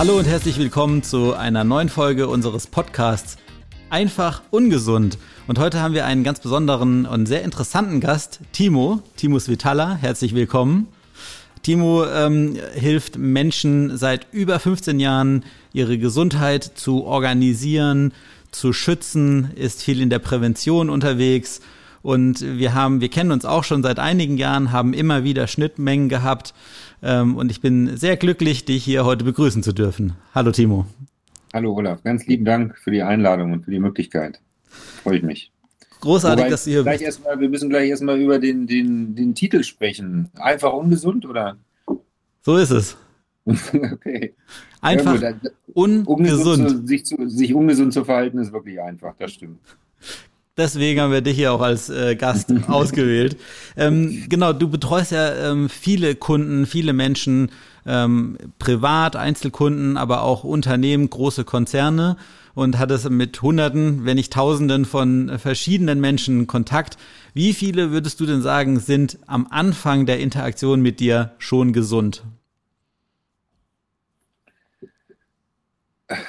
Hallo und herzlich willkommen zu einer neuen Folge unseres Podcasts Einfach ungesund. Und heute haben wir einen ganz besonderen und sehr interessanten Gast, Timo, Timo Svitala. Herzlich willkommen. Timo ähm, hilft Menschen seit über 15 Jahren, ihre Gesundheit zu organisieren, zu schützen, ist viel in der Prävention unterwegs und wir haben, wir kennen uns auch schon seit einigen Jahren, haben immer wieder Schnittmengen gehabt und ich bin sehr glücklich, dich hier heute begrüßen zu dürfen. Hallo Timo. Hallo Olaf, ganz lieben Dank für die Einladung und für die Möglichkeit. Freue ich mich. Großartig, Wobei, dass du hier gleich bist. Erstmal, wir müssen gleich erstmal über den, den, den Titel sprechen. Einfach ungesund oder? So ist es. okay. Einfach ja, gut, ungesund. ungesund zu, sich, zu, sich ungesund zu verhalten ist wirklich einfach, das stimmt. Deswegen haben wir dich hier auch als äh, Gast ausgewählt. Ähm, genau, du betreust ja ähm, viele Kunden, viele Menschen, ähm, privat, Einzelkunden, aber auch Unternehmen, große Konzerne und hattest mit Hunderten, wenn nicht Tausenden von verschiedenen Menschen Kontakt. Wie viele würdest du denn sagen, sind am Anfang der Interaktion mit dir schon gesund?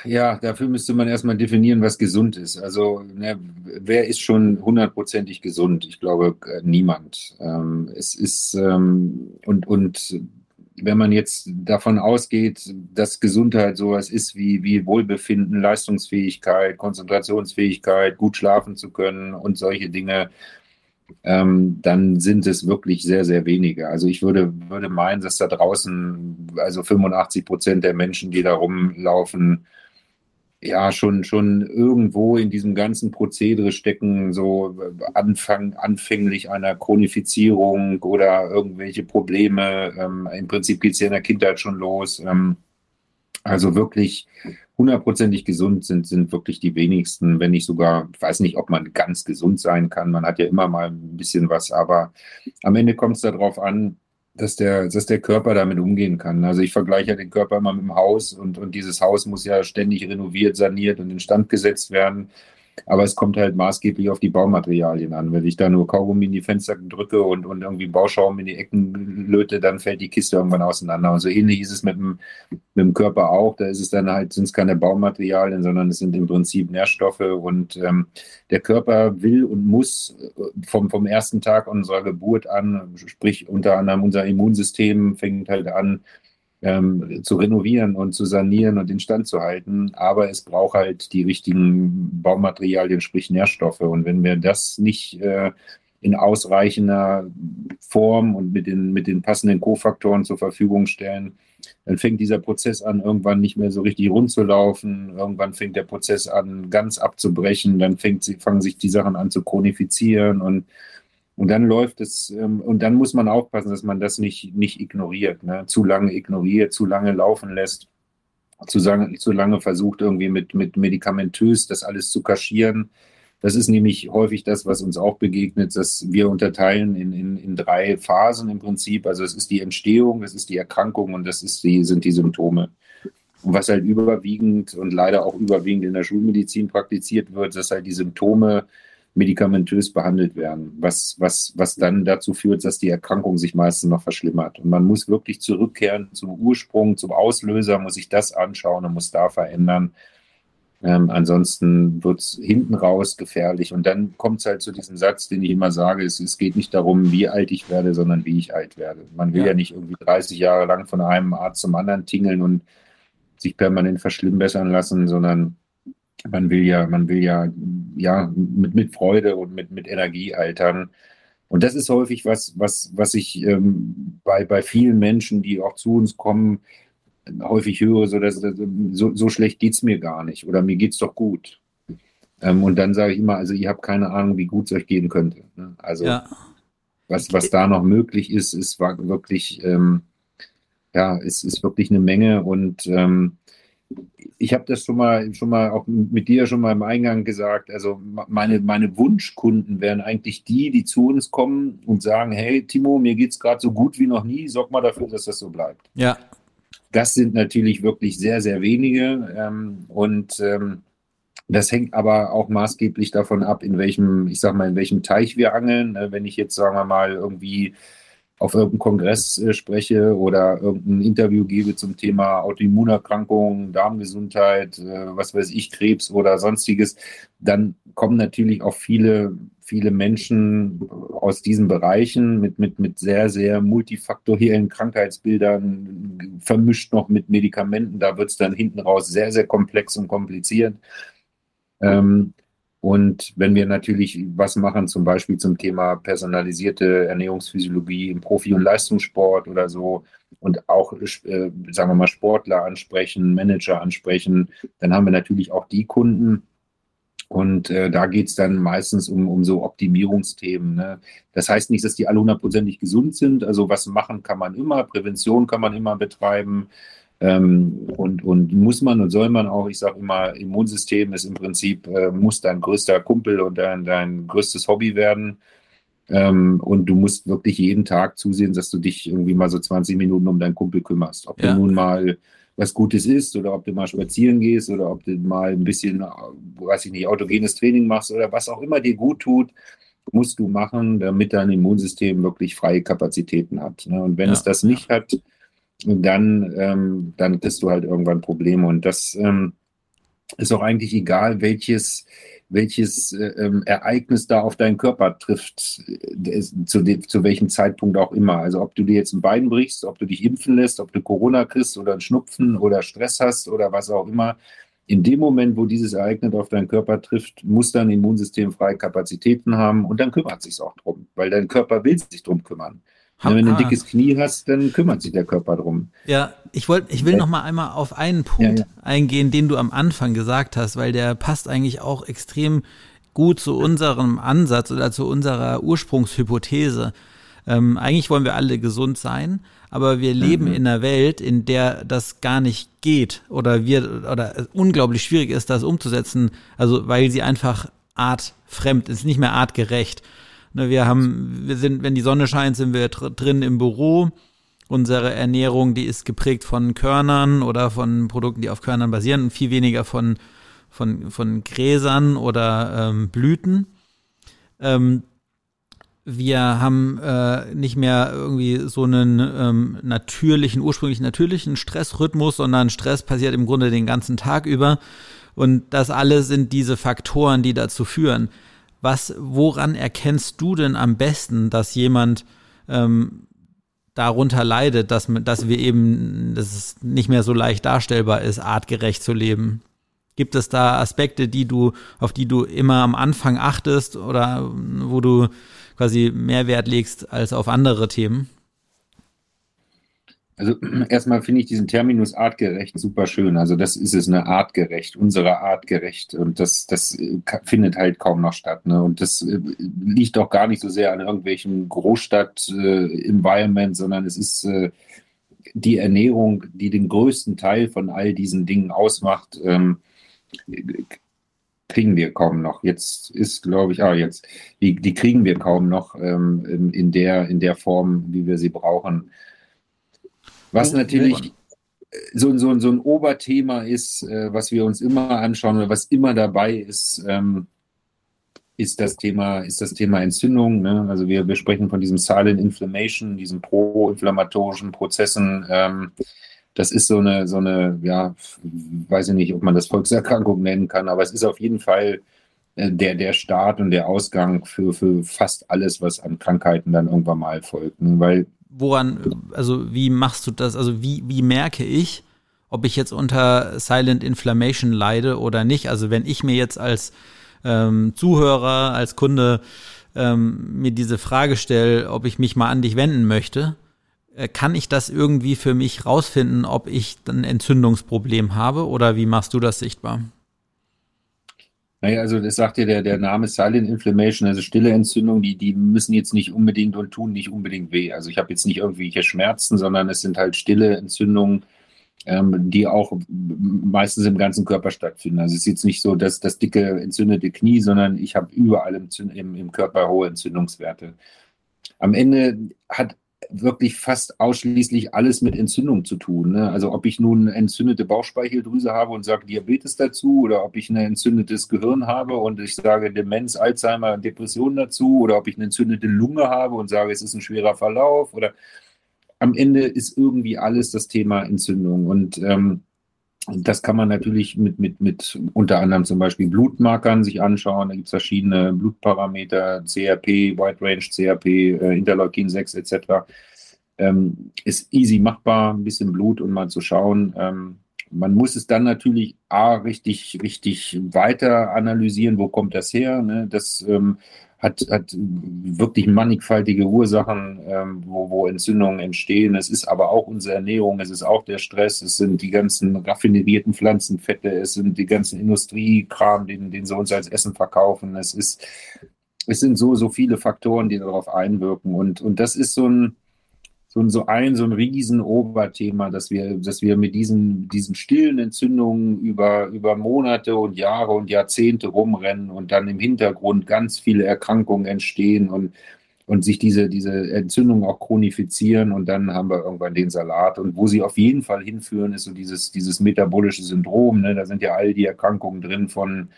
Ja, dafür müsste man erstmal definieren, was gesund ist. Also, ne, wer ist schon hundertprozentig gesund? Ich glaube, äh, niemand. Ähm, es ist, ähm, und, und wenn man jetzt davon ausgeht, dass Gesundheit sowas ist wie, wie Wohlbefinden, Leistungsfähigkeit, Konzentrationsfähigkeit, gut schlafen zu können und solche Dinge, ähm, dann sind es wirklich sehr, sehr wenige. Also ich würde, würde meinen, dass da draußen, also 85 Prozent der Menschen, die da rumlaufen, ja, schon, schon irgendwo in diesem ganzen Prozedere stecken, so Anfang, anfänglich einer Chronifizierung oder irgendwelche Probleme. Ähm, Im Prinzip geht es ja in der Kindheit schon los. Ähm, also wirklich hundertprozentig gesund sind, sind wirklich die wenigsten, wenn nicht sogar, ich weiß nicht, ob man ganz gesund sein kann. Man hat ja immer mal ein bisschen was, aber am Ende kommt es darauf an, dass der, dass der Körper damit umgehen kann. Also ich vergleiche ja den Körper immer mit dem Haus und, und dieses Haus muss ja ständig renoviert, saniert und instand gesetzt werden. Aber es kommt halt maßgeblich auf die Baumaterialien an. Wenn ich da nur Kaugummi in die Fenster drücke und, und irgendwie Bauschaum in die Ecken löte, dann fällt die Kiste irgendwann auseinander. Und so ähnlich ist es mit dem, mit dem Körper auch. Da ist es dann halt, sind es keine Baumaterialien, sondern es sind im Prinzip Nährstoffe. Und ähm, der Körper will und muss äh, vom, vom ersten Tag unserer Geburt an, sprich unter anderem unser Immunsystem fängt halt an, ähm, zu renovieren und zu sanieren und instand zu halten. Aber es braucht halt die richtigen Baumaterialien, sprich Nährstoffe. Und wenn wir das nicht äh, in ausreichender Form und mit den, mit den passenden Kofaktoren zur Verfügung stellen, dann fängt dieser Prozess an, irgendwann nicht mehr so richtig rund zu laufen. Irgendwann fängt der Prozess an, ganz abzubrechen. Dann fängt, fangen sich die Sachen an zu chronifizieren und und dann läuft es, ähm, und dann muss man aufpassen, dass man das nicht, nicht ignoriert, ne? zu lange ignoriert, zu lange laufen lässt, zu lange, zu lange versucht, irgendwie mit, mit medikamentös das alles zu kaschieren. Das ist nämlich häufig das, was uns auch begegnet, dass wir unterteilen in, in, in drei Phasen im Prinzip. Also es ist die Entstehung, es ist die Erkrankung und das ist die, sind die Symptome. Und was halt überwiegend und leider auch überwiegend in der Schulmedizin praktiziert wird, dass halt die Symptome medikamentös behandelt werden, was, was, was dann dazu führt, dass die Erkrankung sich meistens noch verschlimmert. Und man muss wirklich zurückkehren zum Ursprung, zum Auslöser, muss sich das anschauen und muss da verändern. Ähm, ansonsten wird es hinten raus gefährlich. Und dann kommt es halt zu diesem Satz, den ich immer sage, es, es, geht nicht darum, wie alt ich werde, sondern wie ich alt werde. Man will ja, ja nicht irgendwie 30 Jahre lang von einem Arzt zum anderen tingeln und sich permanent verschlimmbessern lassen, sondern man will ja, man will ja, ja mit, mit Freude und mit, mit Energie altern. Und das ist häufig was, was, was ich ähm, bei, bei vielen Menschen, die auch zu uns kommen, häufig höre, so, dass, so, so schlecht geht es mir gar nicht oder mir geht es doch gut. Ähm, und dann sage ich immer, also ihr habt keine Ahnung, wie gut es euch gehen könnte. Ne? Also ja. was, was da noch möglich ist, ist wirklich, ähm, ja, es ist wirklich eine Menge und ähm, ich habe das schon mal, schon mal auch mit dir schon mal im Eingang gesagt. Also meine, meine Wunschkunden wären eigentlich die, die zu uns kommen und sagen: Hey, Timo, mir geht es gerade so gut wie noch nie. Sorg mal dafür, dass das so bleibt. Ja. Das sind natürlich wirklich sehr, sehr wenige. Ähm, und ähm, das hängt aber auch maßgeblich davon ab, in welchem, ich sag mal, in welchem Teich wir angeln. Wenn ich jetzt, sagen wir mal, irgendwie auf irgendeinem Kongress äh, spreche oder irgendein Interview gebe zum Thema Autoimmunerkrankungen, Darmgesundheit, äh, was weiß ich, Krebs oder sonstiges, dann kommen natürlich auch viele, viele Menschen aus diesen Bereichen mit, mit, mit sehr, sehr multifaktoriellen Krankheitsbildern, vermischt noch mit Medikamenten. Da wird es dann hinten raus sehr, sehr komplex und kompliziert. Ähm, und wenn wir natürlich was machen, zum Beispiel zum Thema personalisierte Ernährungsphysiologie im Profi- und Leistungssport oder so und auch, äh, sagen wir mal, Sportler ansprechen, Manager ansprechen, dann haben wir natürlich auch die Kunden. Und äh, da geht es dann meistens um, um so Optimierungsthemen. Ne? Das heißt nicht, dass die alle hundertprozentig gesund sind. Also was machen kann man immer, Prävention kann man immer betreiben. Ähm, und, und muss man und soll man auch, ich sage immer, Immunsystem ist im Prinzip, äh, muss dein größter Kumpel und dein, dein größtes Hobby werden. Ähm, und du musst wirklich jeden Tag zusehen, dass du dich irgendwie mal so 20 Minuten um deinen Kumpel kümmerst. Ob ja. du nun mal was Gutes isst oder ob du mal spazieren gehst oder ob du mal ein bisschen, weiß ich nicht, autogenes Training machst oder was auch immer dir gut tut, musst du machen, damit dein Immunsystem wirklich freie Kapazitäten hat. Ne? Und wenn ja. es das nicht hat, dann, ähm, dann kriegst du halt irgendwann Probleme. Und das ähm, ist auch eigentlich egal, welches, welches äh, ähm, Ereignis da auf deinen Körper trifft, äh, zu, zu welchem Zeitpunkt auch immer. Also ob du dir jetzt ein Bein brichst, ob du dich impfen lässt, ob du Corona kriegst oder einen Schnupfen oder Stress hast oder was auch immer. In dem Moment, wo dieses Ereignis auf deinen Körper trifft, muss dein Immunsystem freie Kapazitäten haben und dann kümmert sich auch drum, weil dein Körper will sich drum kümmern. Wenn du ein dickes Knie hast, dann kümmert sich der Körper drum. Ja, ich wollte, ich will noch mal einmal auf einen Punkt ja, ja. eingehen, den du am Anfang gesagt hast, weil der passt eigentlich auch extrem gut zu unserem Ansatz oder zu unserer Ursprungshypothese. Ähm, eigentlich wollen wir alle gesund sein, aber wir leben mhm. in einer Welt, in der das gar nicht geht oder wir oder unglaublich schwierig ist, das umzusetzen. Also weil sie einfach artfremd ist, nicht mehr artgerecht. Ne, wir haben, wir sind, wenn die Sonne scheint, sind wir drin im Büro. Unsere Ernährung, die ist geprägt von Körnern oder von Produkten, die auf Körnern basieren und viel weniger von, von, von Gräsern oder ähm, Blüten. Ähm, wir haben äh, nicht mehr irgendwie so einen ähm, natürlichen, ursprünglich natürlichen Stressrhythmus, sondern Stress passiert im Grunde den ganzen Tag über. Und das alles sind diese Faktoren, die dazu führen. Was, woran erkennst du denn am besten, dass jemand ähm, darunter leidet, dass, dass wir eben, dass es nicht mehr so leicht darstellbar ist, artgerecht zu leben? Gibt es da Aspekte, die du, auf die du immer am Anfang achtest oder wo du quasi mehr Wert legst als auf andere Themen? Also erstmal finde ich diesen Terminus artgerecht super schön. Also das ist es, eine artgerecht, unsere artgerecht. Und das, das äh, findet halt kaum noch statt. Ne? Und das äh, liegt auch gar nicht so sehr an irgendwelchen Großstadt-Environment, sondern es ist äh, die Ernährung, die den größten Teil von all diesen Dingen ausmacht. Ähm, kriegen wir kaum noch. Jetzt ist, glaube ich, ah, jetzt, die, die kriegen wir kaum noch ähm, in, der, in der Form, wie wir sie brauchen. Was natürlich so, so, so ein Oberthema ist, äh, was wir uns immer anschauen oder was immer dabei ist, ähm, ist das Thema, ist das Thema Entzündung. Ne? Also wir, wir sprechen von diesem Silent Inflammation, diesen proinflammatorischen Prozessen. Ähm, das ist so eine, so eine, ja, weiß ich nicht, ob man das Volkserkrankung nennen kann, aber es ist auf jeden Fall äh, der, der Start und der Ausgang für, für fast alles, was an Krankheiten dann irgendwann mal folgt. Ne? Weil woran, also wie machst du das? Also wie, wie merke ich, ob ich jetzt unter Silent Inflammation leide oder nicht? Also wenn ich mir jetzt als ähm, Zuhörer, als Kunde ähm, mir diese Frage stelle, ob ich mich mal an dich wenden möchte, äh, kann ich das irgendwie für mich rausfinden, ob ich ein Entzündungsproblem habe oder wie machst du das sichtbar? Naja, also das sagt ja der, der Name Silent Inflammation, also stille Entzündung, die, die müssen jetzt nicht unbedingt und tun nicht unbedingt weh. Also ich habe jetzt nicht irgendwelche Schmerzen, sondern es sind halt stille Entzündungen, ähm, die auch meistens im ganzen Körper stattfinden. Also es ist jetzt nicht so, dass das dicke entzündete Knie, sondern ich habe überall im, im, im Körper hohe Entzündungswerte. Am Ende hat wirklich fast ausschließlich alles mit Entzündung zu tun. Ne? Also ob ich nun eine entzündete Bauchspeicheldrüse habe und sage Diabetes dazu oder ob ich ein entzündetes Gehirn habe und ich sage Demenz, Alzheimer, Depression dazu oder ob ich eine entzündete Lunge habe und sage, es ist ein schwerer Verlauf oder am Ende ist irgendwie alles das Thema Entzündung und ähm, das kann man natürlich mit, mit, mit unter anderem zum Beispiel Blutmarkern sich anschauen. Da gibt es verschiedene Blutparameter, CRP, Wide Range CRP, äh, Interleukin 6 etc. Ähm, ist easy machbar, ein bisschen Blut und mal zu schauen. Ähm, man muss es dann natürlich A, richtig, richtig weiter analysieren, wo kommt das her. Ne? Das ähm, hat, hat wirklich mannigfaltige Ursachen, ähm, wo, wo Entzündungen entstehen. Es ist aber auch unsere Ernährung, es ist auch der Stress, es sind die ganzen raffinierten Pflanzenfette, es sind die ganzen Industriekram, den, den sie uns als Essen verkaufen. Es ist, es sind so, so viele Faktoren, die darauf einwirken. Und, und das ist so ein, so, so ein, so ein riesen Oberthema, dass wir, dass wir mit diesen, diesen stillen Entzündungen über, über Monate und Jahre und Jahrzehnte rumrennen und dann im Hintergrund ganz viele Erkrankungen entstehen und, und sich diese, diese Entzündungen auch chronifizieren und dann haben wir irgendwann den Salat. Und wo sie auf jeden Fall hinführen, ist so dieses, dieses metabolische Syndrom. Ne? Da sind ja all die Erkrankungen drin von,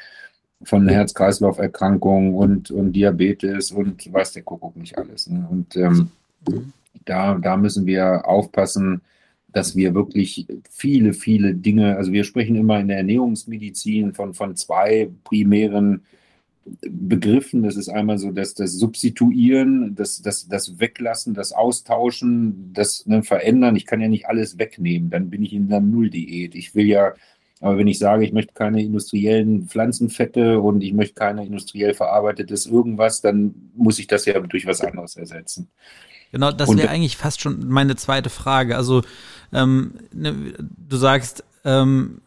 von Herz-Kreislauf-Erkrankungen und, und Diabetes und weiß der Kuckuck nicht alles. Ne? Und ähm, mhm da, da müssen wir aufpassen, dass wir wirklich viele, viele Dinge, also wir sprechen immer in der Ernährungsmedizin von, von zwei primären Begriffen. Das ist einmal so dass das Substituieren, das, das, das Weglassen, das Austauschen, das ne, Verändern. Ich kann ja nicht alles wegnehmen, dann bin ich in einer Nulldiät. Ich will ja, aber wenn ich sage, ich möchte keine industriellen Pflanzenfette und ich möchte keine industriell verarbeitetes irgendwas, dann muss ich das ja durch was anderes ersetzen. Genau, das wäre eigentlich fast schon meine zweite Frage. Also ähm, ne, du sagst, ähm,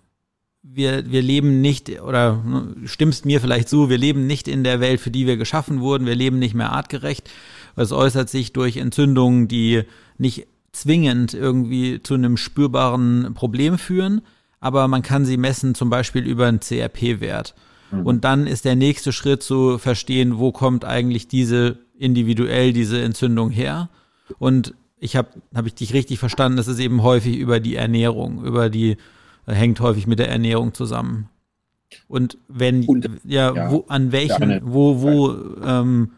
wir, wir leben nicht, oder ne, stimmst mir vielleicht zu, wir leben nicht in der Welt, für die wir geschaffen wurden, wir leben nicht mehr artgerecht. Es äußert sich durch Entzündungen, die nicht zwingend irgendwie zu einem spürbaren Problem führen, aber man kann sie messen, zum Beispiel über einen CRP-Wert. Mhm. Und dann ist der nächste Schritt zu verstehen, wo kommt eigentlich diese individuell diese Entzündung her. Und ich habe hab ich dich richtig verstanden, das ist eben häufig über die Ernährung, über die hängt häufig mit der Ernährung zusammen. Und wenn Und, ja, ja, wo an welchen, ja, wo wo ähm,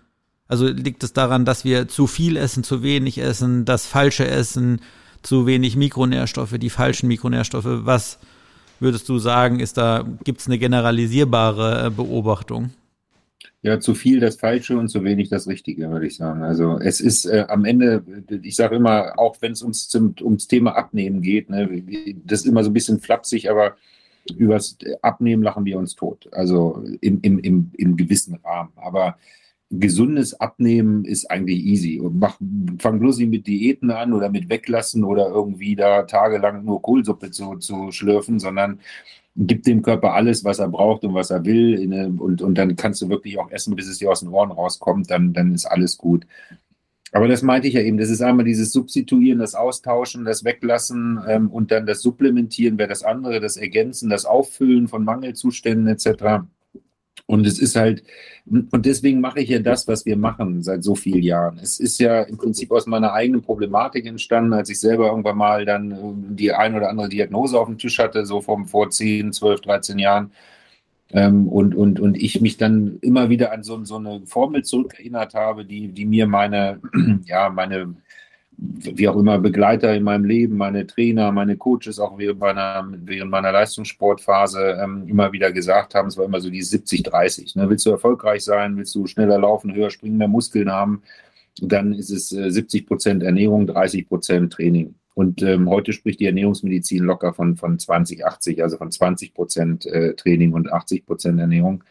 also liegt es daran, dass wir zu viel essen, zu wenig essen, das falsche Essen, zu wenig Mikronährstoffe, die falschen Mikronährstoffe. Was würdest du sagen, ist da gibt es eine generalisierbare äh, Beobachtung? Ja, zu viel das Falsche und zu wenig das Richtige, würde ich sagen. Also es ist äh, am Ende, ich sage immer, auch wenn es ums, ums Thema Abnehmen geht, ne, das ist immer so ein bisschen flapsig, aber übers Abnehmen lachen wir uns tot. Also im, im, im, im gewissen Rahmen. Aber gesundes Abnehmen ist eigentlich easy. Und mach, fang bloß nicht mit Diäten an oder mit Weglassen oder irgendwie da tagelang nur Kohlsuppe zu, zu schlürfen, sondern gibt dem Körper alles, was er braucht und was er will. Und, und dann kannst du wirklich auch essen, bis es dir aus den Ohren rauskommt, dann, dann ist alles gut. Aber das meinte ich ja eben, das ist einmal dieses Substituieren, das Austauschen, das Weglassen ähm, und dann das Supplementieren wäre das andere, das Ergänzen, das Auffüllen von Mangelzuständen etc. Und es ist halt, und deswegen mache ich ja das, was wir machen seit so vielen Jahren. Es ist ja im Prinzip aus meiner eigenen Problematik entstanden, als ich selber irgendwann mal dann äh, die ein oder andere Diagnose auf dem Tisch hatte, so vom, vor 10, 12, 13 Jahren. Ähm, und, und, und ich mich dann immer wieder an so, so eine Formel zurückerinnert habe, die, die mir meine, ja, meine wie auch immer Begleiter in meinem Leben, meine Trainer, meine Coaches auch während meiner, während meiner Leistungssportphase ähm, immer wieder gesagt haben, es war immer so die 70-30. Ne? Willst du erfolgreich sein, willst du schneller laufen, höher springen, mehr Muskeln haben, dann ist es äh, 70 Prozent Ernährung, 30 Prozent Training. Und ähm, heute spricht die Ernährungsmedizin locker von, von 20, 80, also von 20 Prozent äh, Training und 80 Prozent Ernährung.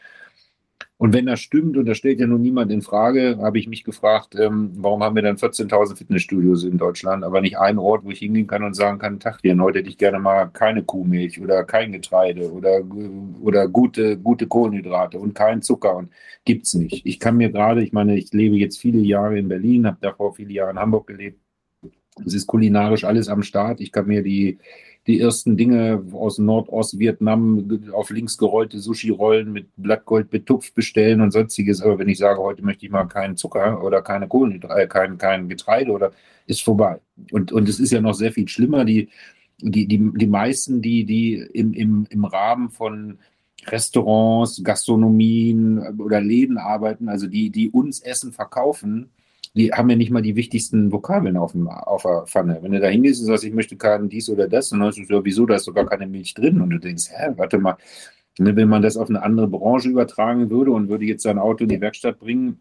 Und wenn das stimmt, und das stellt ja nun niemand in Frage, habe ich mich gefragt, ähm, warum haben wir dann 14.000 Fitnessstudios in Deutschland, aber nicht einen Ort, wo ich hingehen kann und sagen kann, Tag dir, heute hätte ich gerne mal keine Kuhmilch oder kein Getreide oder, oder gute, gute Kohlenhydrate und kein Zucker und gibt's nicht. Ich kann mir gerade, ich meine, ich lebe jetzt viele Jahre in Berlin, habe davor viele Jahre in Hamburg gelebt. Es ist kulinarisch alles am Start. Ich kann mir die die ersten Dinge aus Nordost-Vietnam auf links gerollte Sushi-Rollen mit Blattgold betupft bestellen und sonstiges. Aber wenn ich sage, heute möchte ich mal keinen Zucker oder keine Kohlenhydrate, äh, kein, kein Getreide oder ist vorbei. Und, und es ist ja noch sehr viel schlimmer. Die, die, die, die meisten, die, die im, im, im Rahmen von Restaurants, Gastronomien oder Läden arbeiten, also die, die uns Essen verkaufen, die haben ja nicht mal die wichtigsten Vokabeln auf, dem, auf der Pfanne. Wenn du da hingehst und sagst, ich möchte keinen dies oder das, dann hast du so, wieso, da ist sogar keine Milch drin. Und du denkst, hä, warte mal, ne, wenn man das auf eine andere Branche übertragen würde und würde jetzt sein Auto in die Werkstatt bringen,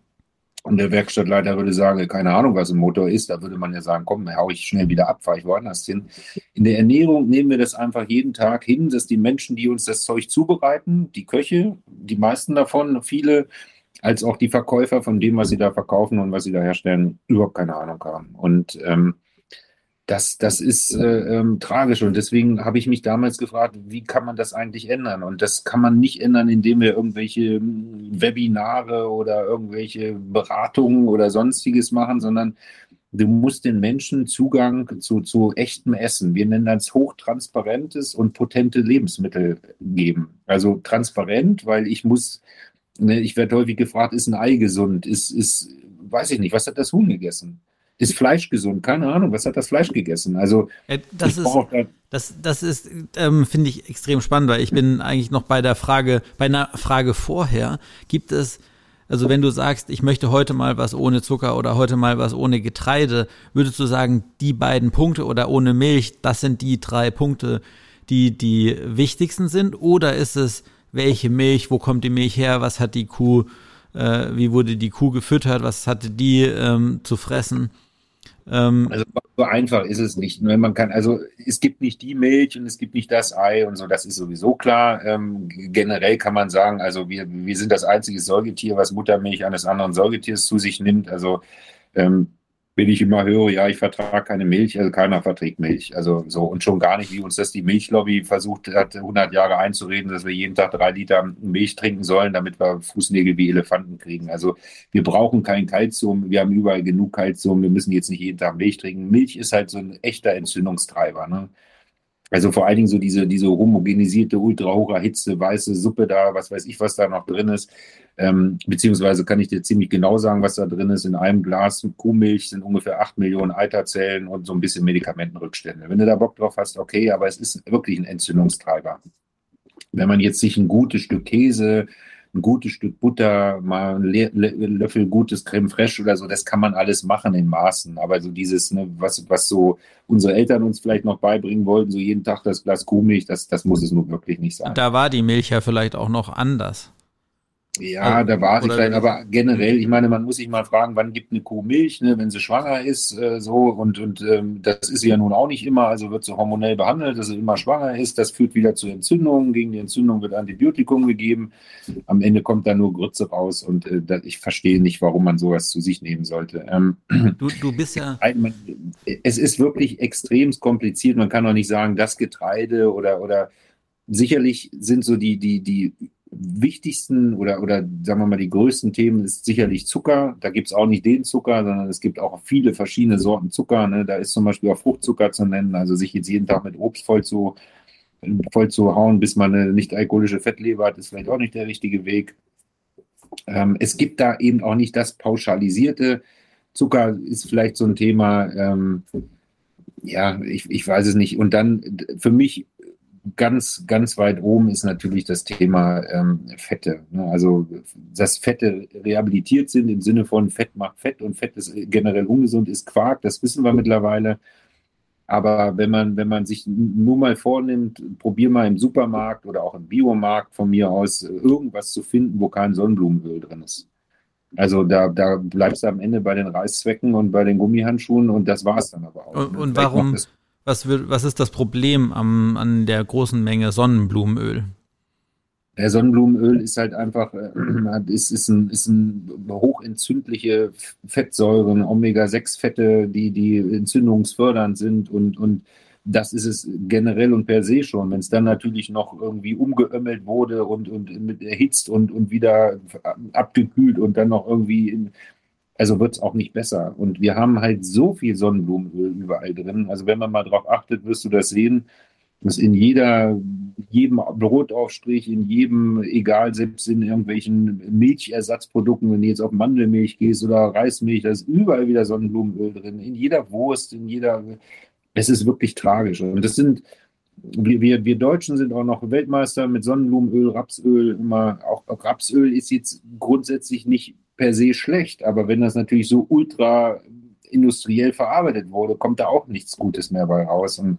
und der Werkstattleiter würde sagen, keine Ahnung, was ein Motor ist, da würde man ja sagen, komm, hau ich schnell wieder ab, fahre ich woanders hin. In der Ernährung nehmen wir das einfach jeden Tag hin, dass die Menschen, die uns das Zeug zubereiten, die Köche, die meisten davon, viele, als auch die Verkäufer von dem, was sie da verkaufen und was sie da herstellen, überhaupt keine Ahnung haben. Und ähm, das, das ist äh, ähm, tragisch und deswegen habe ich mich damals gefragt, wie kann man das eigentlich ändern? Und das kann man nicht ändern, indem wir irgendwelche hm, Webinare oder irgendwelche Beratungen oder sonstiges machen, sondern du musst den Menschen Zugang zu, zu echtem Essen, wir nennen das hochtransparentes und potente Lebensmittel geben. Also transparent, weil ich muss, ne, ich werde häufig gefragt, ist ein Ei gesund? Ist, ist, weiß ich nicht, was hat das Huhn gegessen? ist Fleisch gesund? Keine Ahnung, was hat das Fleisch gegessen? Also äh, das ist, das, das ist, ähm, finde ich extrem spannend, weil ich bin eigentlich noch bei der Frage, bei einer Frage vorher, gibt es, also wenn du sagst, ich möchte heute mal was ohne Zucker oder heute mal was ohne Getreide, würdest du sagen, die beiden Punkte oder ohne Milch, das sind die drei Punkte, die die wichtigsten sind? Oder ist es, welche Milch, wo kommt die Milch her, was hat die Kuh, äh, wie wurde die Kuh gefüttert, was hatte die ähm, zu fressen? Ähm, also so einfach ist es nicht. Ne? Man kann, also es gibt nicht die Milch und es gibt nicht das Ei und so, das ist sowieso klar. Ähm, generell kann man sagen, also wir, wir sind das einzige Säugetier, was Muttermilch eines anderen Säugetiers zu sich nimmt. Also ähm, wenn ich immer höre, ja, ich vertrage keine Milch, also keiner verträgt Milch. Also so und schon gar nicht, wie uns das die Milchlobby versucht hat, 100 Jahre einzureden, dass wir jeden Tag drei Liter Milch trinken sollen, damit wir Fußnägel wie Elefanten kriegen. Also wir brauchen kein Kalzium, wir haben überall genug Kalzium, wir müssen jetzt nicht jeden Tag Milch trinken. Milch ist halt so ein echter Entzündungstreiber. Ne? Also vor allen Dingen so diese, diese homogenisierte, ultra hoch erhitzte weiße Suppe da, was weiß ich, was da noch drin ist. Ähm, beziehungsweise kann ich dir ziemlich genau sagen, was da drin ist. In einem Glas Kuhmilch sind ungefähr 8 Millionen Eiterzellen und so ein bisschen Medikamentenrückstände. Wenn du da Bock drauf hast, okay, aber es ist wirklich ein Entzündungstreiber. Wenn man jetzt sich ein gutes Stück Käse, ein gutes Stück Butter, mal einen Löffel gutes Creme fraiche oder so, das kann man alles machen in Maßen. Aber so dieses, ne, was, was so unsere Eltern uns vielleicht noch beibringen wollten, so jeden Tag das Glas Kuhmilch, das, das muss es nun wirklich nicht sein. Da war die Milch ja vielleicht auch noch anders. Ja, da war sie vielleicht, aber generell, ich meine, man muss sich mal fragen, wann gibt eine Kuh Milch, ne, wenn sie schwanger ist, äh, so und, und ähm, das ist sie ja nun auch nicht immer, also wird sie hormonell behandelt, dass sie immer schwanger ist, das führt wieder zu Entzündungen, gegen die Entzündung wird Antibiotikum gegeben, am Ende kommt da nur Grütze raus und äh, das, ich verstehe nicht, warum man sowas zu sich nehmen sollte. Ähm, du, du bist ja... Es ist wirklich extrem kompliziert, man kann auch nicht sagen, das Getreide oder, oder sicherlich sind so die, die, die wichtigsten oder, oder sagen wir mal die größten Themen ist sicherlich Zucker. Da gibt es auch nicht den Zucker, sondern es gibt auch viele verschiedene Sorten Zucker. Ne? Da ist zum Beispiel auch Fruchtzucker zu nennen, also sich jetzt jeden Tag mit Obst voll zu, voll zu hauen, bis man eine nicht alkoholische Fettleber hat, ist vielleicht auch nicht der richtige Weg. Ähm, es gibt da eben auch nicht das pauschalisierte. Zucker ist vielleicht so ein Thema, ähm, ja, ich, ich weiß es nicht. Und dann für mich ganz, ganz weit oben ist natürlich das Thema ähm, Fette. Ne? Also, dass Fette rehabilitiert sind im Sinne von Fett macht Fett und Fett ist generell ungesund, ist Quark, das wissen wir mittlerweile. Aber wenn man, wenn man sich nur mal vornimmt, probier mal im Supermarkt oder auch im Biomarkt von mir aus irgendwas zu finden, wo kein Sonnenblumenöl drin ist. Also da, da bleibst du am Ende bei den Reißzwecken und bei den Gummihandschuhen und das war es dann aber auch. Und, ne? und warum, was, wird, was ist das Problem am, an der großen Menge Sonnenblumenöl? Der Sonnenblumenöl ist halt einfach, äh, ist, ist, ein, ist ein hochentzündliche Fettsäuren, Omega-6-Fette, die, die entzündungsfördernd sind und, und das ist es generell und per se schon. Wenn es dann natürlich noch irgendwie umgeömmelt wurde und, und erhitzt und, und wieder abgekühlt und dann noch irgendwie in, also wird es auch nicht besser. Und wir haben halt so viel Sonnenblumenöl überall drin. Also wenn man mal drauf achtet, wirst du das sehen. dass in jeder, jedem Brotaufstrich, in jedem, egal, selbst in irgendwelchen Milchersatzprodukten, wenn du jetzt auf Mandelmilch gehst oder Reismilch, da ist überall wieder Sonnenblumenöl drin. In jeder Wurst, in jeder, es ist wirklich tragisch. Und das sind, wir, wir Deutschen sind auch noch Weltmeister mit Sonnenblumenöl, Rapsöl, immer, auch, auch Rapsöl ist jetzt grundsätzlich nicht per se schlecht, aber wenn das natürlich so ultra industriell verarbeitet wurde, kommt da auch nichts Gutes mehr bei raus. Und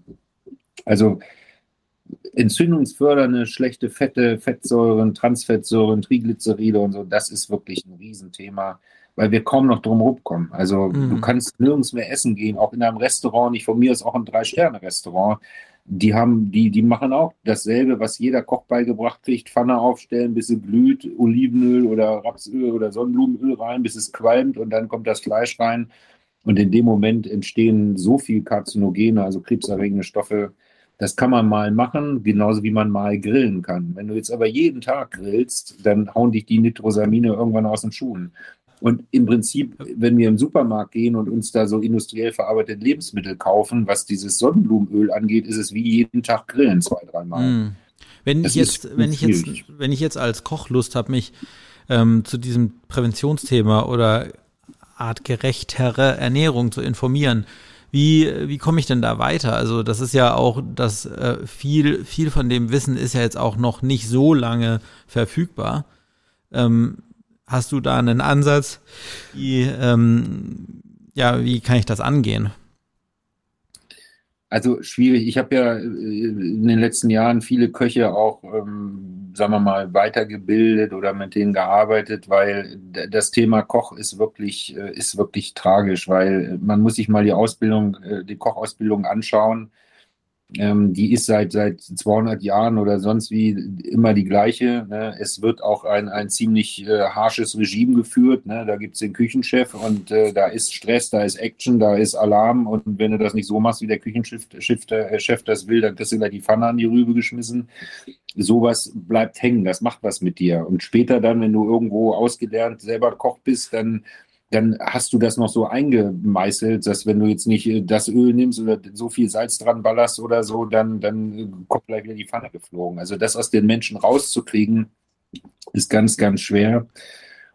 also entzündungsfördernde, schlechte Fette, Fettsäuren, Transfettsäuren, Triglyceride und so, das ist wirklich ein Riesenthema, weil wir kaum noch drum rumkommen. Also mhm. du kannst nirgends mehr essen gehen, auch in einem Restaurant, nicht von mir ist auch ein Drei-Sterne-Restaurant. Die haben, die, die machen auch dasselbe, was jeder Koch beigebracht kriegt, Pfanne aufstellen, bis sie glüht, Olivenöl oder Rapsöl oder Sonnenblumenöl rein, bis es qualmt und dann kommt das Fleisch rein. Und in dem Moment entstehen so viel Karzinogene, also krebserregende Stoffe, das kann man mal machen, genauso wie man mal grillen kann. Wenn du jetzt aber jeden Tag grillst, dann hauen dich die Nitrosamine irgendwann aus den Schuhen. Und im Prinzip, wenn wir im Supermarkt gehen und uns da so industriell verarbeitete Lebensmittel kaufen, was dieses Sonnenblumenöl angeht, ist es wie jeden Tag grillen, zwei, dreimal. Mm. Wenn ich jetzt, wenn ich jetzt, wenn ich jetzt als Koch Lust habe, mich ähm, zu diesem Präventionsthema oder artgerechtere Ernährung zu informieren, wie, wie komme ich denn da weiter? Also das ist ja auch, das äh, viel, viel von dem Wissen ist ja jetzt auch noch nicht so lange verfügbar. Ähm, hast du da einen Ansatz? Wie, ähm, ja, wie kann ich das angehen? Also schwierig. Ich habe ja äh, in den letzten Jahren viele Köche auch, ähm, sagen wir mal, weitergebildet oder mit denen gearbeitet, weil das Thema Koch ist wirklich, äh, ist wirklich tragisch, weil man muss sich mal die Ausbildung, äh, die Kochausbildung anschauen ähm, die ist seit, seit 200 Jahren oder sonst wie immer die gleiche. Ne? Es wird auch ein, ein ziemlich äh, harsches Regime geführt. Ne? Da gibt es den Küchenchef und äh, da ist Stress, da ist Action, da ist Alarm. Und wenn du das nicht so machst, wie der Küchenchef äh, Chef das will, dann kriegst du gleich die Pfanne an die Rübe geschmissen. Sowas bleibt hängen, das macht was mit dir. Und später dann, wenn du irgendwo ausgelernt selber Koch bist, dann dann hast du das noch so eingemeißelt, dass wenn du jetzt nicht äh, das Öl nimmst oder so viel Salz dran ballerst oder so, dann, dann äh, kommt gleich wieder die Pfanne geflogen. Also das aus den Menschen rauszukriegen, ist ganz, ganz schwer.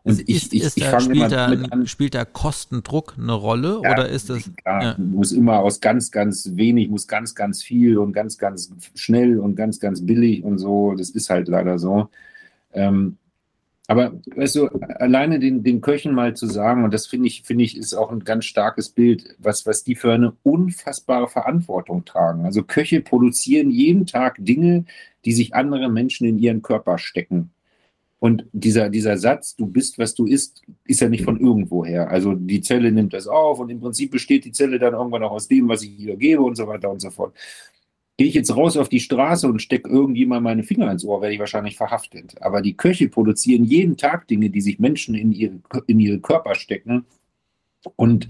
Und ist, ich, ich, ich fange immer da, mit an. Spielt da Kostendruck eine Rolle ja, oder ist das? Ja, ja, muss immer aus ganz, ganz wenig, muss ganz, ganz viel und ganz, ganz schnell und ganz, ganz billig und so. Das ist halt leider so. Ähm, aber weißt du, alleine den, den Köchen mal zu sagen, und das finde ich, finde ich, ist auch ein ganz starkes Bild, was, was die für eine unfassbare Verantwortung tragen. Also Köche produzieren jeden Tag Dinge, die sich andere Menschen in ihren Körper stecken. Und dieser, dieser Satz, du bist, was du isst, ist ja nicht von irgendwoher. Also die Zelle nimmt das auf und im Prinzip besteht die Zelle dann irgendwann auch aus dem, was ich ihr gebe und so weiter und so fort. Gehe ich jetzt raus auf die Straße und stecke irgendjemand meine Finger ins Ohr, werde ich wahrscheinlich verhaftet. Aber die Köche produzieren jeden Tag Dinge, die sich Menschen in ihre, in ihre Körper stecken. Und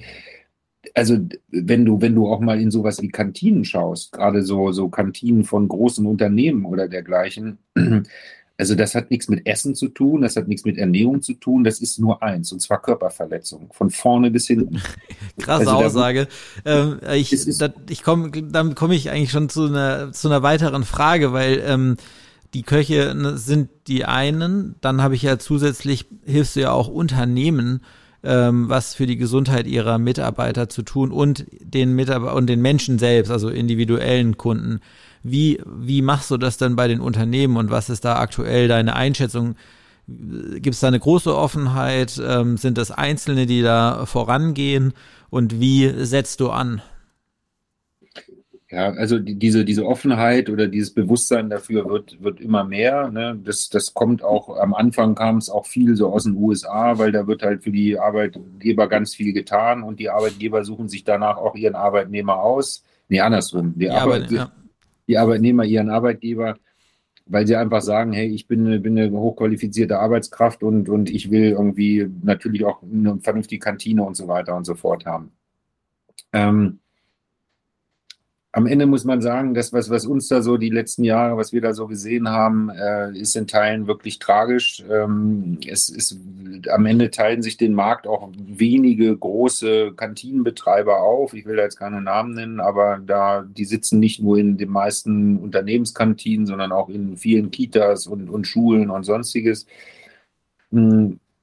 also wenn du, wenn du auch mal in sowas wie Kantinen schaust, gerade so, so Kantinen von großen Unternehmen oder dergleichen, also das hat nichts mit Essen zu tun, das hat nichts mit Ernährung zu tun, das ist nur eins, und zwar Körperverletzung, von vorne bis hinten. Krasse also, Aussage. Ähm, ich, ich komm, dann komme ich eigentlich schon zu einer, zu einer weiteren Frage, weil ähm, die Köche ne, sind die einen, dann habe ich ja zusätzlich, hilfst du ja auch Unternehmen, ähm, was für die Gesundheit ihrer Mitarbeiter zu tun und den Mitarbeiter und den Menschen selbst, also individuellen Kunden. Wie, wie machst du das denn bei den Unternehmen und was ist da aktuell deine Einschätzung? Gibt es da eine große Offenheit? Ähm, sind das Einzelne, die da vorangehen? Und wie setzt du an? Ja, also die, diese, diese Offenheit oder dieses Bewusstsein dafür wird, wird immer mehr. Ne? Das, das kommt auch, am Anfang kam es auch viel so aus den USA, weil da wird halt für die Arbeitgeber ganz viel getan und die Arbeitgeber suchen sich danach auch ihren Arbeitnehmer aus. Nee, andersrum. Die, die Arbeit, ja die Arbeitnehmer ihren Arbeitgeber, weil sie einfach sagen, hey, ich bin, bin eine hochqualifizierte Arbeitskraft und, und ich will irgendwie natürlich auch eine vernünftige Kantine und so weiter und so fort haben. Ähm, am Ende muss man sagen, das, was, was uns da so die letzten Jahre, was wir da so gesehen haben, äh, ist in Teilen wirklich tragisch. Ähm, es ist, am Ende teilen sich den Markt auch wenige große Kantinenbetreiber auf. Ich will da jetzt keine Namen nennen, aber da, die sitzen nicht nur in den meisten Unternehmenskantinen, sondern auch in vielen Kitas und, und Schulen und sonstiges.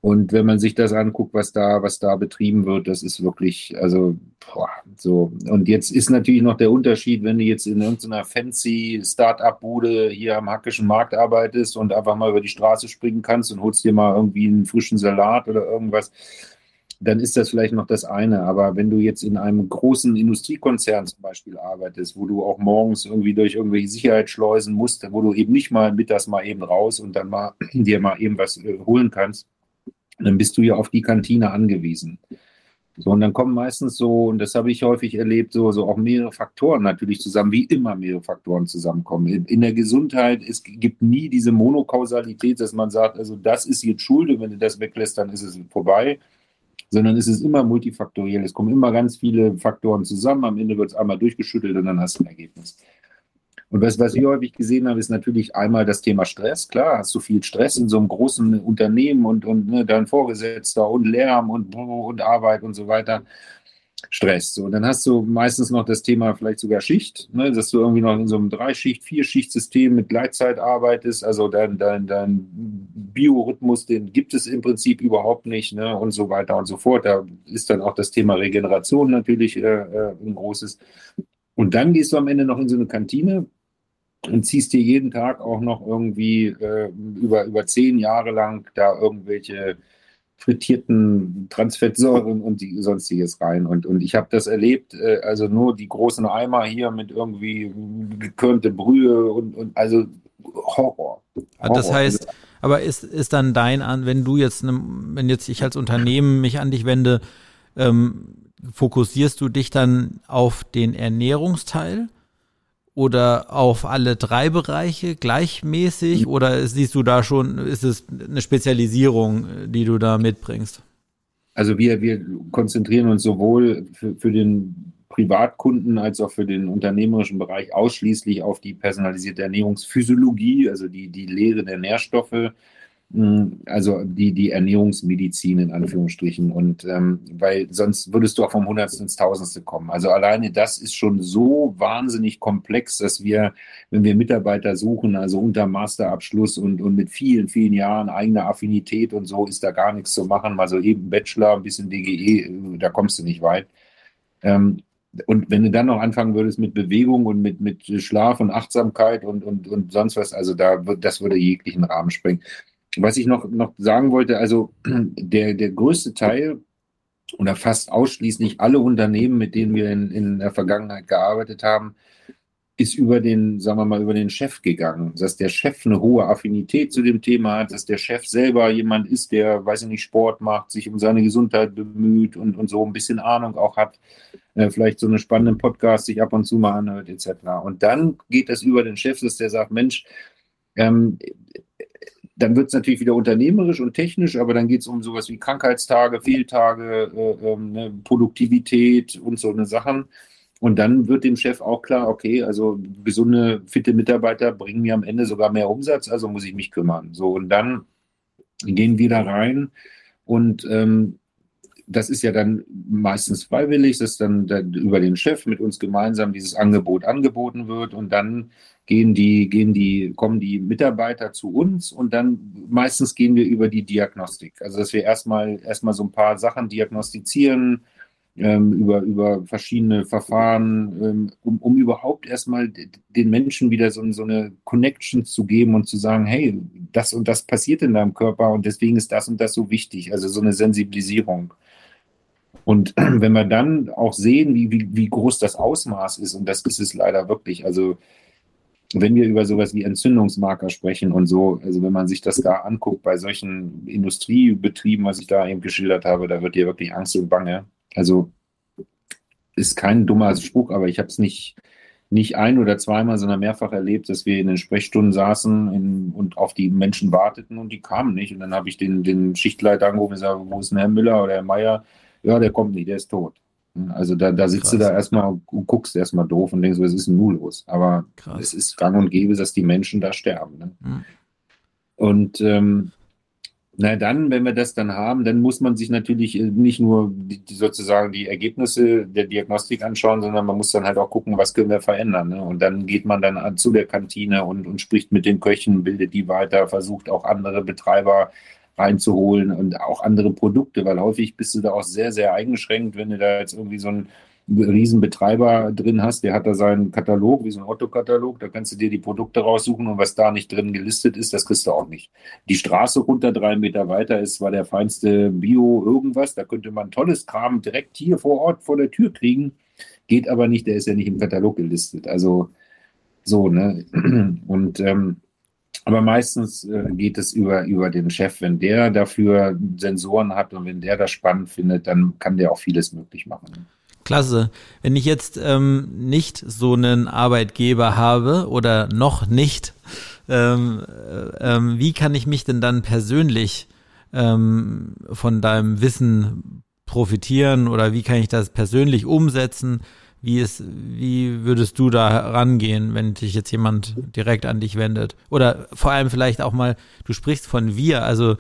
Und wenn man sich das anguckt, was da, was da betrieben wird, das ist wirklich, also boah, so. Und jetzt ist natürlich noch der Unterschied, wenn du jetzt in irgendeiner fancy Start-up-Bude hier am Hackischen Markt arbeitest und einfach mal über die Straße springen kannst und holst dir mal irgendwie einen frischen Salat oder irgendwas, dann ist das vielleicht noch das eine. Aber wenn du jetzt in einem großen Industriekonzern zum Beispiel arbeitest, wo du auch morgens irgendwie durch irgendwelche Sicherheitsschleusen musst, wo du eben nicht mal mittags mal eben raus und dann mal dir mal eben was äh, holen kannst, dann bist du ja auf die Kantine angewiesen. So, und dann kommen meistens so, und das habe ich häufig erlebt, so, so auch mehrere Faktoren natürlich zusammen, wie immer mehrere Faktoren zusammenkommen. In, in der Gesundheit, es gibt nie diese Monokausalität, dass man sagt, also das ist jetzt Schuld wenn du das weglässt, dann ist es vorbei, sondern es ist immer multifaktoriell. Es kommen immer ganz viele Faktoren zusammen, am Ende wird es einmal durchgeschüttelt und dann hast du ein Ergebnis. Und was, was ich häufig gesehen habe, ist natürlich einmal das Thema Stress. Klar, hast du viel Stress in so einem großen Unternehmen und, und ne, dein Vorgesetzter und Lärm und, und Arbeit und so weiter. Stress. So, dann hast du meistens noch das Thema vielleicht sogar Schicht, ne, dass du irgendwie noch in so einem Dreischicht-, Vierschicht-System mit Gleitzeit arbeitest. Also dein, dein, dein Biorhythmus, den gibt es im Prinzip überhaupt nicht ne, und so weiter und so fort. Da ist dann auch das Thema Regeneration natürlich äh, äh ein großes. Und dann gehst du am Ende noch in so eine Kantine, und ziehst dir jeden Tag auch noch irgendwie äh, über, über zehn Jahre lang da irgendwelche frittierten Transfettsäuren und die, sonstiges rein. Und, und ich habe das erlebt, äh, also nur die großen Eimer hier mit irgendwie gekörnte Brühe und, und also Horror. Horror. Das heißt, aber ist, ist dann dein an, wenn du jetzt, ne, wenn jetzt ich als Unternehmen mich an dich wende, ähm, fokussierst du dich dann auf den Ernährungsteil? Oder auf alle drei Bereiche gleichmäßig? Oder siehst du da schon, ist es eine Spezialisierung, die du da mitbringst? Also wir, wir konzentrieren uns sowohl für, für den Privatkunden als auch für den unternehmerischen Bereich ausschließlich auf die personalisierte Ernährungsphysiologie, also die, die Lehre der Nährstoffe, also die, die Ernährungsmedizin in Anführungsstrichen. Und ähm, weil sonst würdest du auch vom Hundertsten ins Tausendste kommen. Also alleine das ist schon so wahnsinnig komplex, dass wir, wenn wir Mitarbeiter suchen, also unter Masterabschluss und, und mit vielen, vielen Jahren eigener Affinität und so, ist da gar nichts zu machen. Also eben Bachelor, ein bisschen DGE, da kommst du nicht weit. Ähm, und wenn du dann noch anfangen würdest mit Bewegung und mit, mit Schlaf und Achtsamkeit und, und, und sonst was, also da das würde jeglichen Rahmen sprengen was ich noch, noch sagen wollte, also der, der größte Teil oder fast ausschließlich alle Unternehmen, mit denen wir in, in der Vergangenheit gearbeitet haben, ist über den, sagen wir mal, über den Chef gegangen. Dass der Chef eine hohe Affinität zu dem Thema hat, dass der Chef selber jemand ist, der, weiß ich nicht, Sport macht, sich um seine Gesundheit bemüht und, und so ein bisschen Ahnung auch hat, äh, vielleicht so einen spannenden Podcast sich ab und zu mal anhört, etc. Und dann geht das über den Chef, dass der sagt, Mensch, ähm, dann wird es natürlich wieder unternehmerisch und technisch, aber dann geht es um sowas wie Krankheitstage, Fehltage, äh, äh, Produktivität und so eine Sachen. Und dann wird dem Chef auch klar, okay, also gesunde, fitte Mitarbeiter bringen mir am Ende sogar mehr Umsatz, also muss ich mich kümmern. So, und dann gehen wir da rein und ähm, das ist ja dann meistens freiwillig, dass dann, dann über den Chef mit uns gemeinsam dieses Angebot angeboten wird und dann gehen die, gehen die, kommen die Mitarbeiter zu uns und dann meistens gehen wir über die Diagnostik. Also dass wir erstmal erstmal so ein paar Sachen diagnostizieren, ähm, über, über verschiedene Verfahren, ähm, um, um überhaupt erstmal den Menschen wieder so, so eine Connection zu geben und zu sagen, hey, das und das passiert in deinem Körper und deswegen ist das und das so wichtig. Also so eine Sensibilisierung. Und wenn wir dann auch sehen, wie, wie, wie groß das Ausmaß ist, und das ist es leider wirklich, also wenn wir über sowas wie Entzündungsmarker sprechen und so, also wenn man sich das da anguckt bei solchen Industriebetrieben, was ich da eben geschildert habe, da wird dir wirklich Angst und Bange. Also ist kein dummer Spruch, aber ich habe es nicht, nicht ein oder zweimal, sondern mehrfach erlebt, dass wir in den Sprechstunden saßen in, und auf die Menschen warteten und die kamen nicht. Und dann habe ich den, den Schichtleiter angerufen und gesagt, wo ist denn Herr Müller oder Herr Meier? Ja, der kommt nicht, der ist tot. Also da, da sitzt Krass. du da erstmal und guckst erstmal doof und denkst, was ist denn nun los? Aber Krass. es ist gang und gäbe, dass die Menschen da sterben. Ne? Mhm. Und ähm, na dann, wenn wir das dann haben, dann muss man sich natürlich äh, nicht nur die sozusagen die Ergebnisse der Diagnostik anschauen, sondern man muss dann halt auch gucken, was können wir verändern. Ne? Und dann geht man dann an, zu der Kantine und, und spricht mit den Köchen, bildet die weiter, versucht auch andere Betreiber reinzuholen und auch andere Produkte, weil häufig bist du da auch sehr, sehr eingeschränkt, wenn du da jetzt irgendwie so ein Riesenbetreiber drin hast, der hat da seinen Katalog, wie so ein Otto-Katalog, da kannst du dir die Produkte raussuchen und was da nicht drin gelistet ist, das kriegst du auch nicht. Die Straße runter, drei Meter weiter, ist zwar der feinste Bio irgendwas, da könnte man tolles Kram direkt hier vor Ort vor der Tür kriegen, geht aber nicht, der ist ja nicht im Katalog gelistet. Also so, ne? Und ähm, aber meistens äh, geht es über, über den Chef. Wenn der dafür Sensoren hat und wenn der das spannend findet, dann kann der auch vieles möglich machen. Klasse. Wenn ich jetzt ähm, nicht so einen Arbeitgeber habe oder noch nicht, ähm, äh, ähm, wie kann ich mich denn dann persönlich ähm, von deinem Wissen profitieren oder wie kann ich das persönlich umsetzen? Wie, ist, wie würdest du da rangehen, wenn sich jetzt jemand direkt an dich wendet? Oder vor allem vielleicht auch mal, du sprichst von wir, also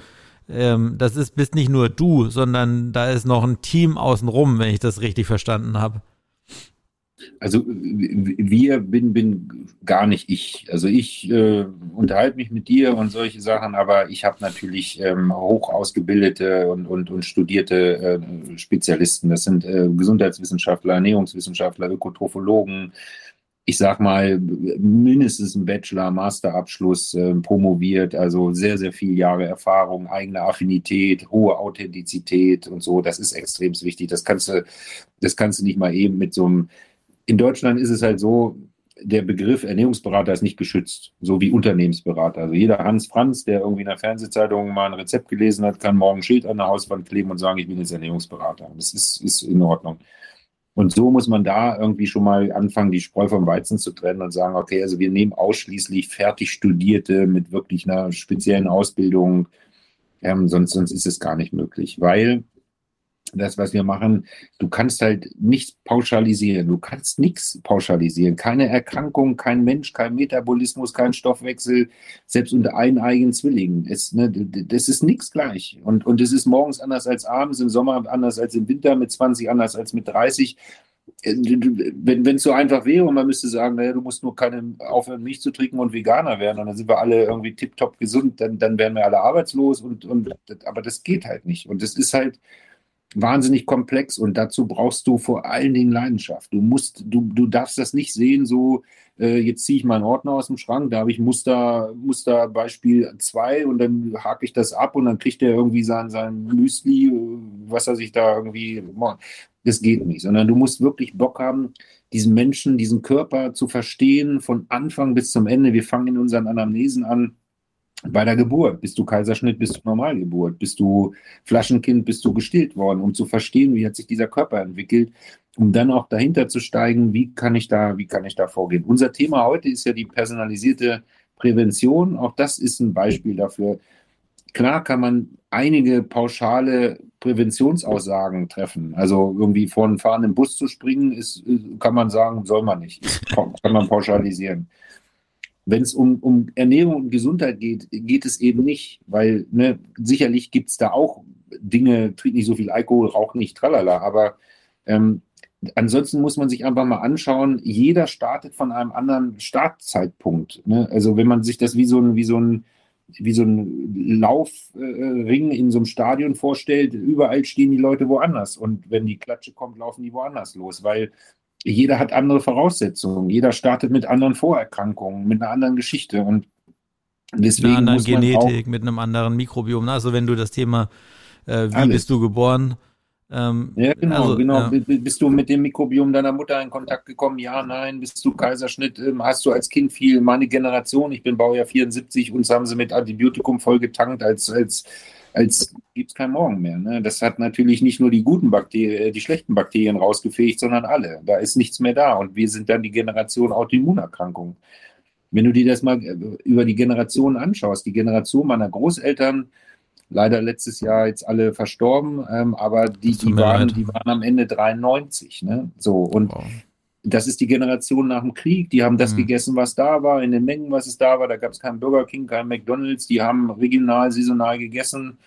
ähm, das ist bist nicht nur du, sondern da ist noch ein Team außenrum, wenn ich das richtig verstanden habe. Also wir bin, bin gar nicht ich. Also ich äh, unterhalte mich mit dir und solche Sachen, aber ich habe natürlich ähm, hoch ausgebildete und, und, und studierte äh, Spezialisten. Das sind äh, Gesundheitswissenschaftler, Ernährungswissenschaftler, Ökotrophologen, ich sag mal, mindestens ein Bachelor, Masterabschluss äh, promoviert, also sehr, sehr viele Jahre Erfahrung, eigene Affinität, hohe Authentizität und so. Das ist extrem wichtig. Das kannst du, das kannst du nicht mal eben mit so einem. In Deutschland ist es halt so, der Begriff Ernährungsberater ist nicht geschützt, so wie Unternehmensberater. Also jeder Hans Franz, der irgendwie in der Fernsehzeitung mal ein Rezept gelesen hat, kann morgen ein Schild an der Hauswand kleben und sagen, ich bin jetzt Ernährungsberater. Das ist, ist in Ordnung. Und so muss man da irgendwie schon mal anfangen, die Spreu vom Weizen zu trennen und sagen, okay, also wir nehmen ausschließlich fertig Studierte mit wirklich einer speziellen Ausbildung, ähm, sonst, sonst ist es gar nicht möglich, weil das, was wir machen, du kannst halt nichts pauschalisieren. Du kannst nichts pauschalisieren. Keine Erkrankung, kein Mensch, kein Metabolismus, kein Stoffwechsel, selbst unter eineigen Zwillingen. Es, ne, das ist nichts gleich. Und, und es ist morgens anders als abends, im Sommer anders als im Winter, mit 20 anders als mit 30. Äh, wenn es so einfach wäre und man müsste sagen, naja, du musst nur keine aufhören, Milch zu trinken und Veganer werden und dann sind wir alle irgendwie tiptop gesund, dann, dann wären wir alle arbeitslos und, und aber das geht halt nicht. Und das ist halt, wahnsinnig komplex und dazu brauchst du vor allen Dingen Leidenschaft. Du musst, du, du darfst das nicht sehen, so äh, jetzt ziehe ich meinen Ordner aus dem Schrank, da habe ich Muster, Muster Beispiel 2 und dann hake ich das ab und dann kriegt er irgendwie sein, sein Müsli, was er sich da irgendwie. Das geht nicht, sondern du musst wirklich Bock haben, diesen Menschen, diesen Körper zu verstehen, von Anfang bis zum Ende. Wir fangen in unseren Anamnesen an bei der Geburt. Bist du Kaiserschnitt, bist du Normalgeburt, bist du Flaschenkind, bist du gestillt worden, um zu verstehen, wie hat sich dieser Körper entwickelt, um dann auch dahinter zu steigen, wie kann ich da, wie kann ich da vorgehen. Unser Thema heute ist ja die personalisierte Prävention. Auch das ist ein Beispiel dafür. Klar kann man einige pauschale Präventionsaussagen treffen. Also irgendwie vor einem fahrenden Bus zu springen, ist, kann man sagen, soll man nicht. Das kann man pauschalisieren. Wenn es um, um Ernährung und Gesundheit geht, geht es eben nicht, weil ne, sicherlich gibt es da auch Dinge, trink nicht so viel Alkohol, rauch nicht, tralala, aber ähm, ansonsten muss man sich einfach mal anschauen, jeder startet von einem anderen Startzeitpunkt. Ne? Also wenn man sich das wie so ein, wie so ein, wie so ein Laufring in so einem Stadion vorstellt, überall stehen die Leute woanders. Und wenn die Klatsche kommt, laufen die woanders los, weil jeder hat andere Voraussetzungen. Jeder startet mit anderen Vorerkrankungen, mit einer anderen Geschichte. Und deswegen. Mit einer anderen Genetik, mit einem anderen Mikrobiom. Also wenn du das Thema, äh, wie alles. bist du geboren? Ähm, ja, genau, also, genau. Ja. Bist du mit dem Mikrobiom deiner Mutter in Kontakt gekommen? Ja, nein. Bist du Kaiserschnitt? Ähm, hast du als Kind viel? Meine Generation, ich bin Baujahr 74, uns haben sie mit Antibiotikum vollgetankt als, als als gibt es kein Morgen mehr. Ne? Das hat natürlich nicht nur die guten Bakterien, äh, die schlechten Bakterien rausgefegt, sondern alle. Da ist nichts mehr da. Und wir sind dann die Generation Autoimmunerkrankungen. Wenn du dir das mal äh, über die Generationen anschaust, die Generation meiner Großeltern leider letztes Jahr jetzt alle verstorben, ähm, aber die, die, waren, die waren am Ende 93. Ne? So, und wow. Das ist die Generation nach dem Krieg, die haben das mhm. gegessen, was da war, in den Mengen, was es da war. Da gab es keinen Burger King, keinen McDonalds, die haben regional, saisonal gegessen.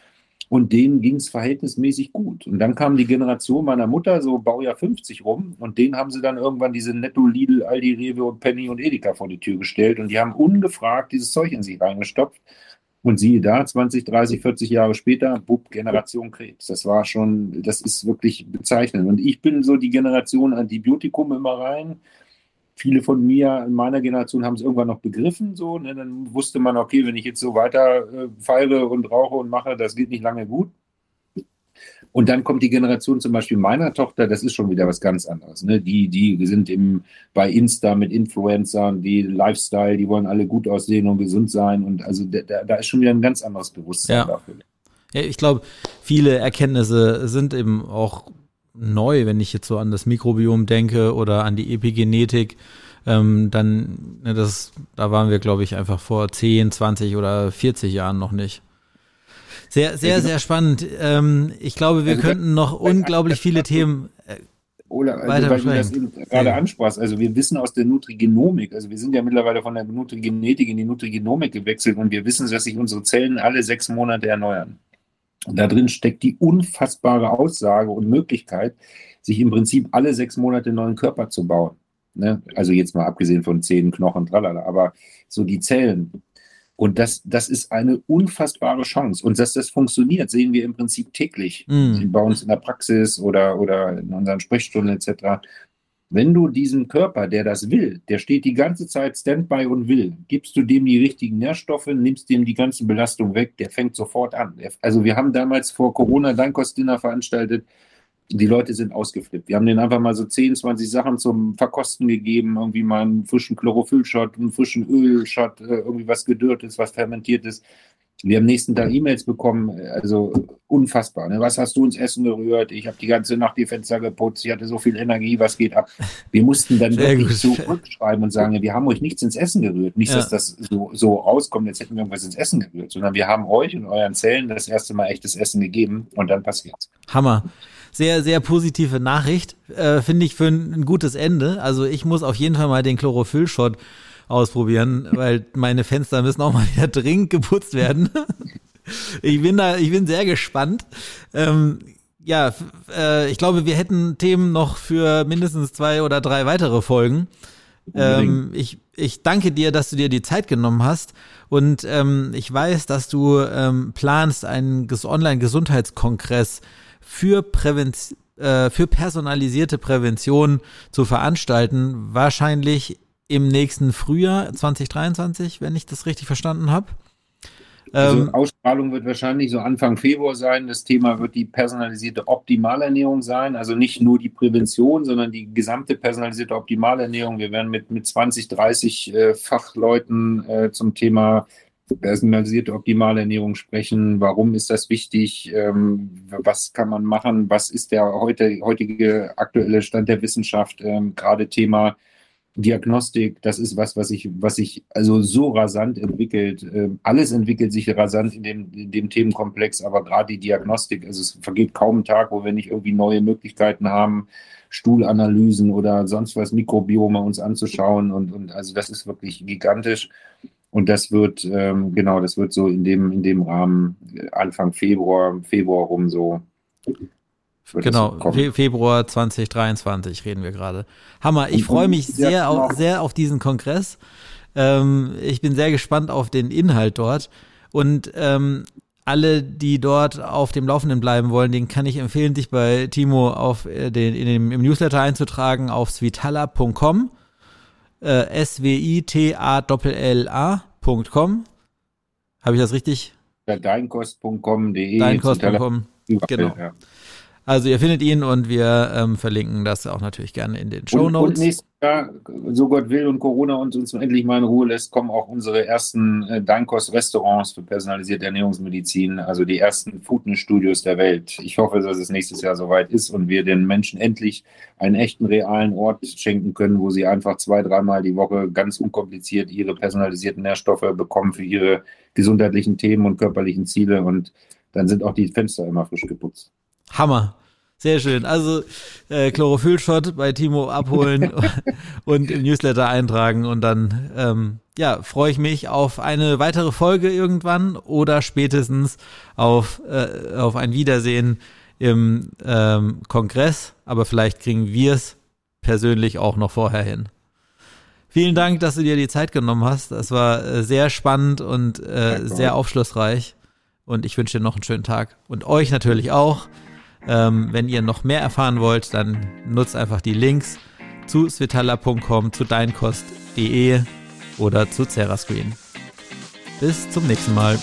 Und denen ging es verhältnismäßig gut. Und dann kam die Generation meiner Mutter, so Baujahr 50 rum, und denen haben sie dann irgendwann diese Netto, Lidl, Aldi, Rewe und Penny und Edeka vor die Tür gestellt. Und die haben ungefragt dieses Zeug in sich reingestopft. Und siehe da, 20, 30, 40 Jahre später, bub, Generation Krebs. Das war schon, das ist wirklich bezeichnend. Und ich bin so die Generation Antibiotikum immer rein viele von mir in meiner Generation haben es irgendwann noch begriffen, so, ne? dann wusste man, okay, wenn ich jetzt so weiter äh, feiere und rauche und mache, das geht nicht lange gut. Und dann kommt die Generation zum Beispiel meiner Tochter, das ist schon wieder was ganz anderes. Ne? Die, die sind im, bei Insta mit Influencern, die Lifestyle, die wollen alle gut aussehen und gesund sein. Und also da, da ist schon wieder ein ganz anderes Bewusstsein ja. dafür. Ja, ich glaube, viele Erkenntnisse sind eben auch neu, wenn ich jetzt so an das Mikrobiom denke oder an die Epigenetik. Ähm, dann, ne, das, da waren wir, glaube ich, einfach vor 10, 20 oder 40 Jahren noch nicht. Sehr, sehr, sehr spannend. Ähm, ich glaube, wir also, könnten noch unglaublich viele Themen äh, oder also, weil du das eben gerade ja. ansprachst, also wir wissen aus der Nutrigenomik, also wir sind ja mittlerweile von der Nutrigenetik in die Nutrigenomik gewechselt und wir wissen, dass sich unsere Zellen alle sechs Monate erneuern. Und da drin steckt die unfassbare Aussage und Möglichkeit, sich im Prinzip alle sechs Monate einen neuen Körper zu bauen. Ne? Also jetzt mal abgesehen von Zähnen, Knochen, tralala, aber so die Zellen. Und das, das ist eine unfassbare Chance. Und dass das funktioniert, sehen wir im Prinzip täglich. Mm. Bei uns in der Praxis oder, oder in unseren Sprechstunden etc. Wenn du diesem Körper, der das will, der steht die ganze Zeit Standby und will, gibst du dem die richtigen Nährstoffe, nimmst dem die ganze Belastung weg, der fängt sofort an. Also wir haben damals vor Corona Dankostdinner veranstaltet, die Leute sind ausgeflippt. Wir haben denen einfach mal so 10, 20 Sachen zum Verkosten gegeben, irgendwie mal einen frischen Chlorophyllshot, einen frischen Ölshot, äh, irgendwie was gedürrtes, was fermentiertes. Wir haben nächsten Tag E-Mails bekommen, also unfassbar. Ne? Was hast du ins Essen gerührt? Ich habe die ganze Nacht die Fenster geputzt, ich hatte so viel Energie, was geht ab? Wir mussten dann Sehr wirklich zurückschreiben und sagen, wir haben euch nichts ins Essen gerührt. Nicht, ja. dass das so, so rauskommt, jetzt hätten wir irgendwas ins Essen gerührt, sondern wir haben euch und euren Zellen das erste Mal echtes Essen gegeben und dann passiert's. Hammer sehr, sehr positive Nachricht, äh, finde ich für ein, ein, gutes Ende. Also ich muss auf jeden Fall mal den Chlorophyll-Shot ausprobieren, weil meine Fenster müssen auch mal wieder dringend geputzt werden. ich bin da, ich bin sehr gespannt. Ähm, ja, äh, ich glaube, wir hätten Themen noch für mindestens zwei oder drei weitere Folgen. Ähm, ich, ich danke dir, dass du dir die Zeit genommen hast. Und ähm, ich weiß, dass du ähm, planst, einen Online-Gesundheitskongress für Prävention äh, für personalisierte Prävention zu veranstalten, wahrscheinlich im nächsten Frühjahr 2023, wenn ich das richtig verstanden habe. Also ähm, Ausstrahlung wird wahrscheinlich so Anfang Februar sein. Das Thema wird die personalisierte Optimalernährung sein. Also nicht nur die Prävention, sondern die gesamte personalisierte Optimalernährung. Wir werden mit, mit 20, 30 äh, Fachleuten äh, zum Thema personalisierte Optimalernährung sprechen. Warum ist das wichtig? Ähm, was kann man machen? Was ist der heute, heutige aktuelle Stand der Wissenschaft? Ähm, gerade Thema Diagnostik, das ist was, was sich, was sich also so rasant entwickelt. Ähm, alles entwickelt sich rasant in dem, in dem Themenkomplex, aber gerade die Diagnostik, also es vergeht kaum ein Tag, wo wir nicht irgendwie neue Möglichkeiten haben, Stuhlanalysen oder sonst was, Mikrobiome uns anzuschauen und, und also das ist wirklich gigantisch. Und das wird, ähm, genau, das wird so in dem, in dem Rahmen Anfang Februar, Februar rum so Genau, Fe Februar 2023 reden wir gerade. Hammer, ich freue mich sehr auf, sehr auf diesen Kongress. Ähm, ich bin sehr gespannt auf den Inhalt dort. Und ähm, alle, die dort auf dem Laufenden bleiben wollen, den kann ich empfehlen, sich bei Timo auf äh, den, in dem, im Newsletter einzutragen auf svitala.com. Äh, S-W-I-T-A-L-L-A.com. Habe ich das richtig? Ja, deinkost.com.de. Deinkost.com. Genau. Ja. Also ihr findet ihn und wir ähm, verlinken das auch natürlich gerne in den Show Notes. Und, und Jahr, so Gott will und Corona uns, uns endlich mal in Ruhe lässt, kommen auch unsere ersten äh, Dankos-Restaurants für personalisierte Ernährungsmedizin, also die ersten Foodness-Studios der Welt. Ich hoffe, dass es nächstes Jahr soweit ist und wir den Menschen endlich einen echten, realen Ort schenken können, wo sie einfach zwei, dreimal die Woche ganz unkompliziert ihre personalisierten Nährstoffe bekommen für ihre gesundheitlichen Themen und körperlichen Ziele und dann sind auch die Fenster immer frisch geputzt. Hammer. Sehr schön. Also äh, Chlorophyllshot bei Timo abholen und im Newsletter eintragen und dann ähm, ja freue ich mich auf eine weitere Folge irgendwann oder spätestens auf äh, auf ein Wiedersehen im ähm, Kongress. Aber vielleicht kriegen wir es persönlich auch noch vorher hin. Vielen Dank, dass du dir die Zeit genommen hast. Das war äh, sehr spannend und äh, sehr aufschlussreich. Und ich wünsche dir noch einen schönen Tag. Und euch natürlich auch. Ähm, wenn ihr noch mehr erfahren wollt, dann nutzt einfach die Links zu svitala.com, zu deinkost.de oder zu Cerascreen. Bis zum nächsten Mal.